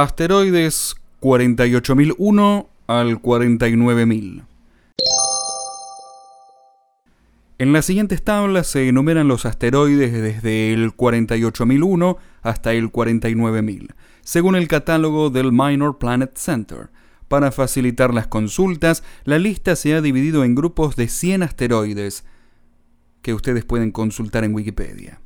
Asteroides 48.001 al 49.000. En las siguientes tablas se enumeran los asteroides desde el 48.001 hasta el 49.000, según el catálogo del Minor Planet Center. Para facilitar las consultas, la lista se ha dividido en grupos de 100 asteroides que ustedes pueden consultar en Wikipedia.